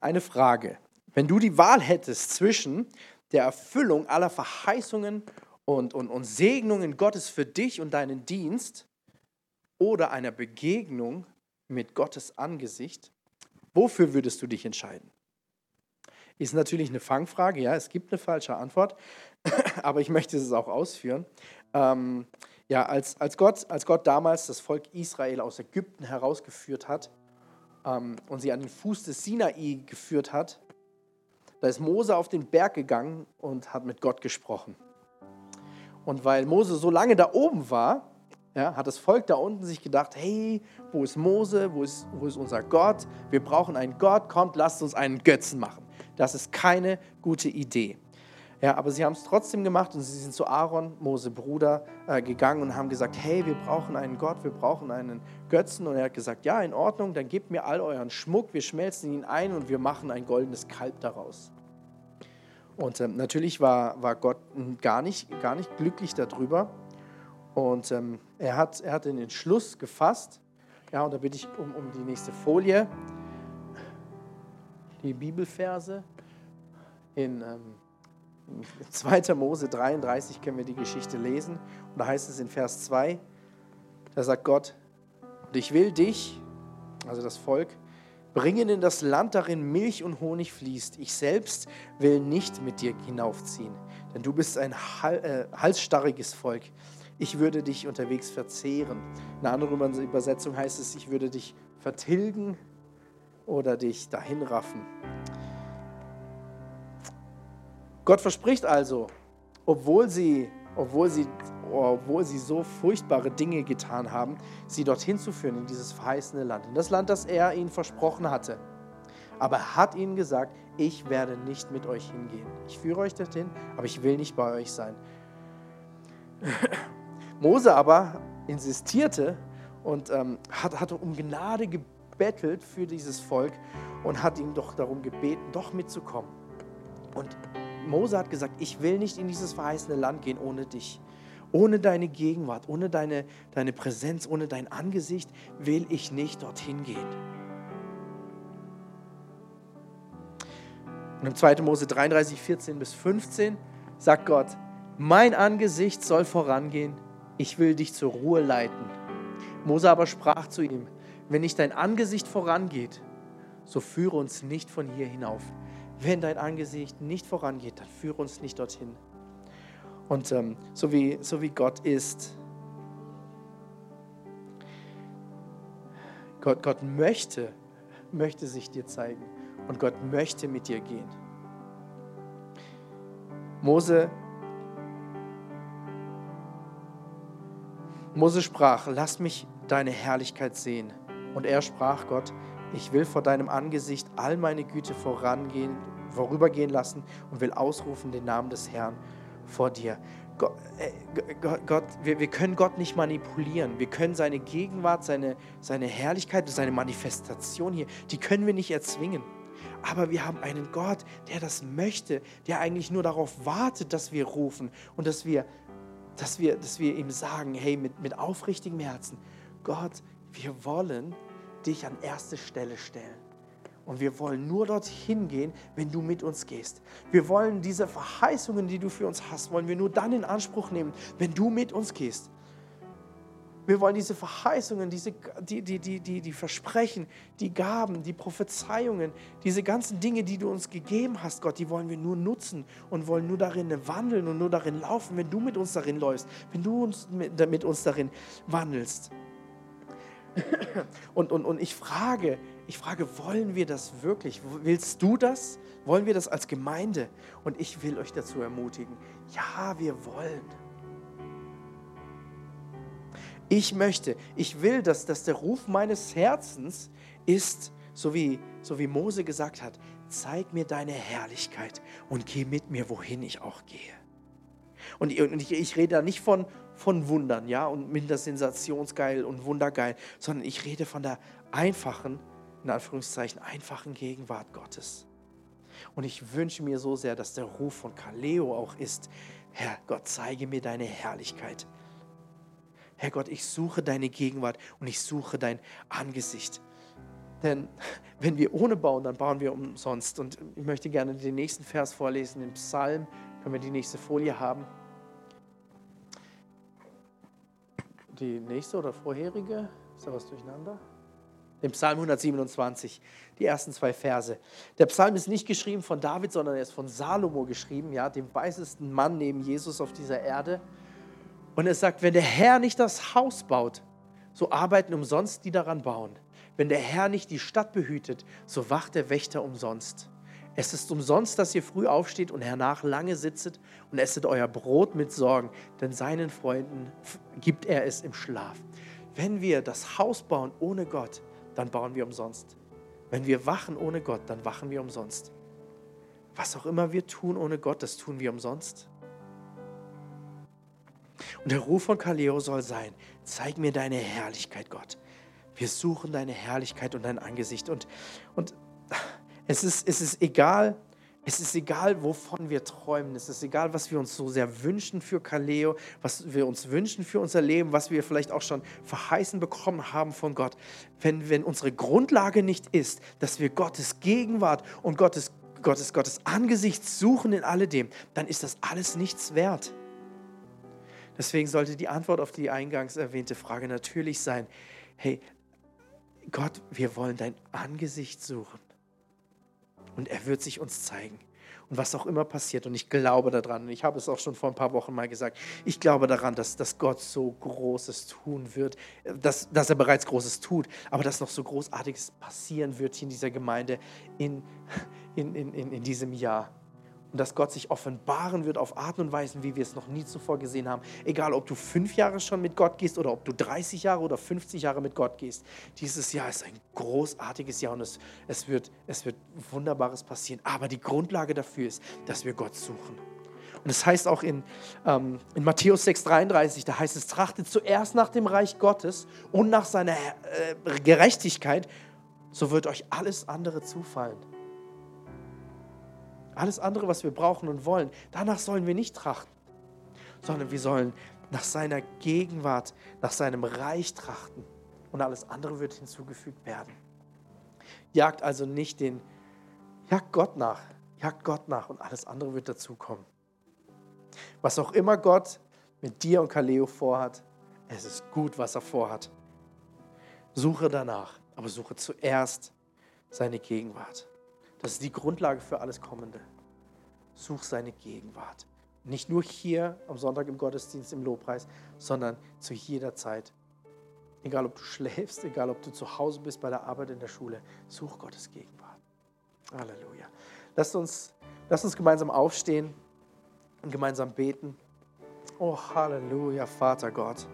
eine Frage. Wenn du die Wahl hättest zwischen der Erfüllung aller Verheißungen und, und, und Segnungen Gottes für dich und deinen Dienst oder einer Begegnung mit Gottes Angesicht, wofür würdest du dich entscheiden? Ist natürlich eine Fangfrage, ja, es gibt eine falsche Antwort, aber ich möchte es auch ausführen. Ähm, ja, als, als, Gott, als Gott damals das Volk Israel aus Ägypten herausgeführt hat ähm, und sie an den Fuß des Sinai geführt hat, da ist Mose auf den Berg gegangen und hat mit Gott gesprochen. Und weil Mose so lange da oben war, ja, hat das Volk da unten sich gedacht, hey, wo ist Mose, wo ist, wo ist unser Gott? Wir brauchen einen Gott, kommt, lasst uns einen Götzen machen. Das ist keine gute Idee. Ja, aber sie haben es trotzdem gemacht und sie sind zu Aaron, Mose Bruder, äh, gegangen und haben gesagt, hey, wir brauchen einen Gott, wir brauchen einen Götzen. Und er hat gesagt, ja, in Ordnung, dann gebt mir all euren Schmuck, wir schmelzen ihn ein und wir machen ein goldenes Kalb daraus. Und ähm, natürlich war, war Gott gar nicht, gar nicht glücklich darüber. Und ähm, er, hat, er hat den Entschluss gefasst. Ja, und da bitte ich um, um die nächste Folie die Bibelverse. In ähm, 2. Mose 33 können wir die Geschichte lesen. Und da heißt es in Vers 2, da sagt Gott, und ich will dich, also das Volk, bringen in das Land, darin Milch und Honig fließt. Ich selbst will nicht mit dir hinaufziehen, denn du bist ein äh, halsstarriges Volk. Ich würde dich unterwegs verzehren. In einer anderen Übersetzung heißt es, ich würde dich vertilgen oder dich dahin raffen. Gott verspricht also, obwohl sie, obwohl sie, obwohl sie so furchtbare Dinge getan haben, sie dorthin zu führen in dieses verheißene Land, in das Land, das er ihnen versprochen hatte. Aber er hat ihnen gesagt, ich werde nicht mit euch hingehen. Ich führe euch dorthin, aber ich will nicht bei euch sein. Mose aber insistierte und ähm, hat, hatte um Gnade gebettelt für dieses Volk und hat ihn doch darum gebeten, doch mitzukommen. Und Mose hat gesagt, ich will nicht in dieses verheißene Land gehen ohne dich. Ohne deine Gegenwart, ohne deine, deine Präsenz, ohne dein Angesicht will ich nicht dorthin gehen. Und im 2. Mose 33, 14 bis 15 sagt Gott, mein Angesicht soll vorangehen, ich will dich zur Ruhe leiten. Mose aber sprach zu ihm, wenn nicht dein Angesicht vorangeht, so führe uns nicht von hier hinauf. Wenn dein Angesicht nicht vorangeht, dann führe uns nicht dorthin. Und ähm, so, wie, so wie Gott ist, Gott, Gott möchte, möchte sich dir zeigen und Gott möchte mit dir gehen. Mose, Mose sprach, lass mich deine Herrlichkeit sehen. Und er sprach Gott, ich will vor deinem Angesicht all meine Güte vorangehen, vorübergehen lassen und will ausrufen den Namen des Herrn vor dir. Gott, äh, Gott wir, wir, können Gott nicht manipulieren. Wir können seine Gegenwart, seine, seine Herrlichkeit, seine Manifestation hier, die können wir nicht erzwingen. Aber wir haben einen Gott, der das möchte, der eigentlich nur darauf wartet, dass wir rufen und dass wir, dass wir, dass wir ihm sagen, hey, mit, mit aufrichtigem Herzen, Gott, wir wollen dich an erste Stelle stellen. Und wir wollen nur dorthin gehen, wenn du mit uns gehst. Wir wollen diese Verheißungen, die du für uns hast, wollen wir nur dann in Anspruch nehmen, wenn du mit uns gehst. Wir wollen diese Verheißungen, diese, die, die, die, die, die Versprechen, die Gaben, die Prophezeiungen, diese ganzen Dinge, die du uns gegeben hast, Gott, die wollen wir nur nutzen und wollen nur darin wandeln und nur darin laufen, wenn du mit uns darin läufst, wenn du uns mit, mit uns darin wandelst. Und, und, und ich frage, ich frage, wollen wir das wirklich? Willst du das? Wollen wir das als Gemeinde? Und ich will euch dazu ermutigen, ja, wir wollen. Ich möchte, ich will, dass, dass der Ruf meines Herzens ist, so wie, so wie Mose gesagt hat, zeig mir deine Herrlichkeit und geh mit mir, wohin ich auch gehe. Und ich, ich rede da nicht von, von Wundern, ja, und minder sensationsgeil und wundergeil, sondern ich rede von der einfachen, in Anführungszeichen, einfachen Gegenwart Gottes. Und ich wünsche mir so sehr, dass der Ruf von Kaleo auch ist, Herr Gott, zeige mir deine Herrlichkeit. Herr Gott, ich suche deine Gegenwart und ich suche dein Angesicht. Denn wenn wir ohne bauen, dann bauen wir umsonst. Und ich möchte gerne den nächsten Vers vorlesen, den Psalm. Können wir die nächste Folie haben? Die nächste oder vorherige? Ist da was durcheinander? Den Psalm 127, die ersten zwei Verse. Der Psalm ist nicht geschrieben von David, sondern er ist von Salomo geschrieben, ja, dem weisesten Mann neben Jesus auf dieser Erde. Und er sagt, wenn der Herr nicht das Haus baut, so arbeiten umsonst die daran bauen. Wenn der Herr nicht die Stadt behütet, so wacht der Wächter umsonst. Es ist umsonst, dass ihr früh aufsteht und hernach lange sitzet und esset euer Brot mit Sorgen, denn seinen Freunden gibt er es im Schlaf. Wenn wir das Haus bauen ohne Gott, dann bauen wir umsonst. Wenn wir wachen ohne Gott, dann wachen wir umsonst. Was auch immer wir tun ohne Gott, das tun wir umsonst. Und der Ruf von Kaleo soll sein, zeig mir deine Herrlichkeit, Gott. Wir suchen deine Herrlichkeit und dein Angesicht. Und, und es, ist, es ist egal, es ist egal, wovon wir träumen. Es ist egal, was wir uns so sehr wünschen für Kaleo, was wir uns wünschen für unser Leben, was wir vielleicht auch schon verheißen bekommen haben von Gott. Wenn, wenn unsere Grundlage nicht ist, dass wir Gottes Gegenwart und Gottes, Gottes, Gottes Angesicht suchen in alledem, dann ist das alles nichts wert. Deswegen sollte die Antwort auf die eingangs erwähnte Frage natürlich sein, hey, Gott, wir wollen dein Angesicht suchen. Und er wird sich uns zeigen. Und was auch immer passiert, und ich glaube daran, und ich habe es auch schon vor ein paar Wochen mal gesagt, ich glaube daran, dass, dass Gott so Großes tun wird, dass, dass er bereits Großes tut, aber dass noch so Großartiges passieren wird hier in dieser Gemeinde in, in, in, in diesem Jahr und dass Gott sich offenbaren wird auf Arten und Weisen, wie wir es noch nie zuvor gesehen haben. Egal, ob du fünf Jahre schon mit Gott gehst oder ob du 30 Jahre oder 50 Jahre mit Gott gehst. Dieses Jahr ist ein großartiges Jahr und es, es, wird, es wird Wunderbares passieren. Aber die Grundlage dafür ist, dass wir Gott suchen. Und es das heißt auch in, ähm, in Matthäus 6,33, da heißt es, trachtet zuerst nach dem Reich Gottes und nach seiner äh, Gerechtigkeit, so wird euch alles andere zufallen. Alles andere, was wir brauchen und wollen, danach sollen wir nicht trachten, sondern wir sollen nach seiner Gegenwart, nach seinem Reich trachten. Und alles andere wird hinzugefügt werden. Jagt also nicht den, jagt Gott nach, jagt Gott nach und alles andere wird dazukommen. Was auch immer Gott mit dir und Kaleo vorhat, es ist gut, was er vorhat. Suche danach, aber suche zuerst seine Gegenwart. Das ist die Grundlage für alles Kommende. Such seine Gegenwart. Nicht nur hier am Sonntag im Gottesdienst, im Lobpreis, sondern zu jeder Zeit. Egal, ob du schläfst, egal, ob du zu Hause bist, bei der Arbeit, in der Schule, such Gottes Gegenwart. Halleluja. Lasst uns, lasst uns gemeinsam aufstehen und gemeinsam beten. Oh, Halleluja, Vater Gott.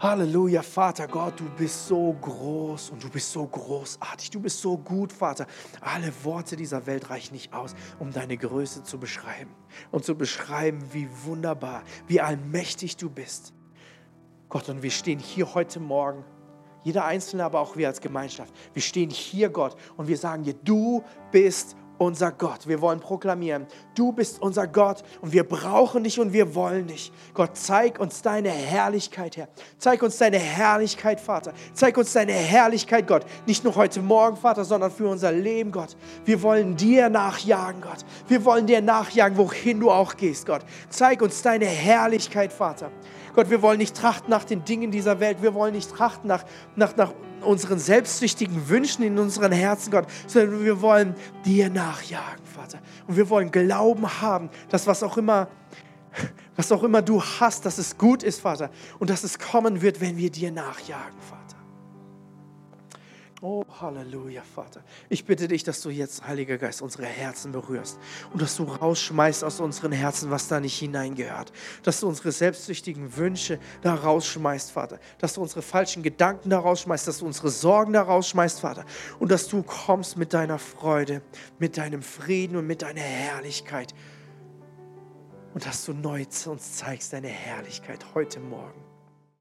Halleluja, Vater Gott, du bist so groß und du bist so großartig. Du bist so gut, Vater. Alle Worte dieser Welt reichen nicht aus, um deine Größe zu beschreiben und zu beschreiben, wie wunderbar, wie allmächtig du bist. Gott, und wir stehen hier heute Morgen jeder Einzelne, aber auch wir als Gemeinschaft. Wir stehen hier, Gott, und wir sagen dir, du bist unser Gott. Wir wollen proklamieren, du bist unser Gott und wir brauchen dich und wir wollen dich. Gott, zeig uns deine Herrlichkeit, Herr. Zeig uns deine Herrlichkeit, Vater. Zeig uns deine Herrlichkeit, Gott. Nicht nur heute Morgen, Vater, sondern für unser Leben, Gott. Wir wollen dir nachjagen, Gott. Wir wollen dir nachjagen, wohin du auch gehst, Gott. Zeig uns deine Herrlichkeit, Vater. Gott, wir wollen nicht trachten nach den Dingen dieser Welt. Wir wollen nicht trachten nach, nach, nach unseren selbstsüchtigen Wünschen in unseren Herzen, Gott, sondern wir wollen dir nachjagen, Vater. Und wir wollen Glauben haben, dass was auch immer, was auch immer du hast, dass es gut ist, Vater. Und dass es kommen wird, wenn wir dir nachjagen, Vater. Oh, Halleluja, Vater. Ich bitte dich, dass du jetzt, Heiliger Geist, unsere Herzen berührst und dass du rausschmeißt aus unseren Herzen, was da nicht hineingehört. Dass du unsere selbstsüchtigen Wünsche da rausschmeißt, Vater. Dass du unsere falschen Gedanken da rausschmeißt, dass du unsere Sorgen da rausschmeißt, Vater. Und dass du kommst mit deiner Freude, mit deinem Frieden und mit deiner Herrlichkeit. Und dass du neu uns zeigst deine Herrlichkeit heute Morgen.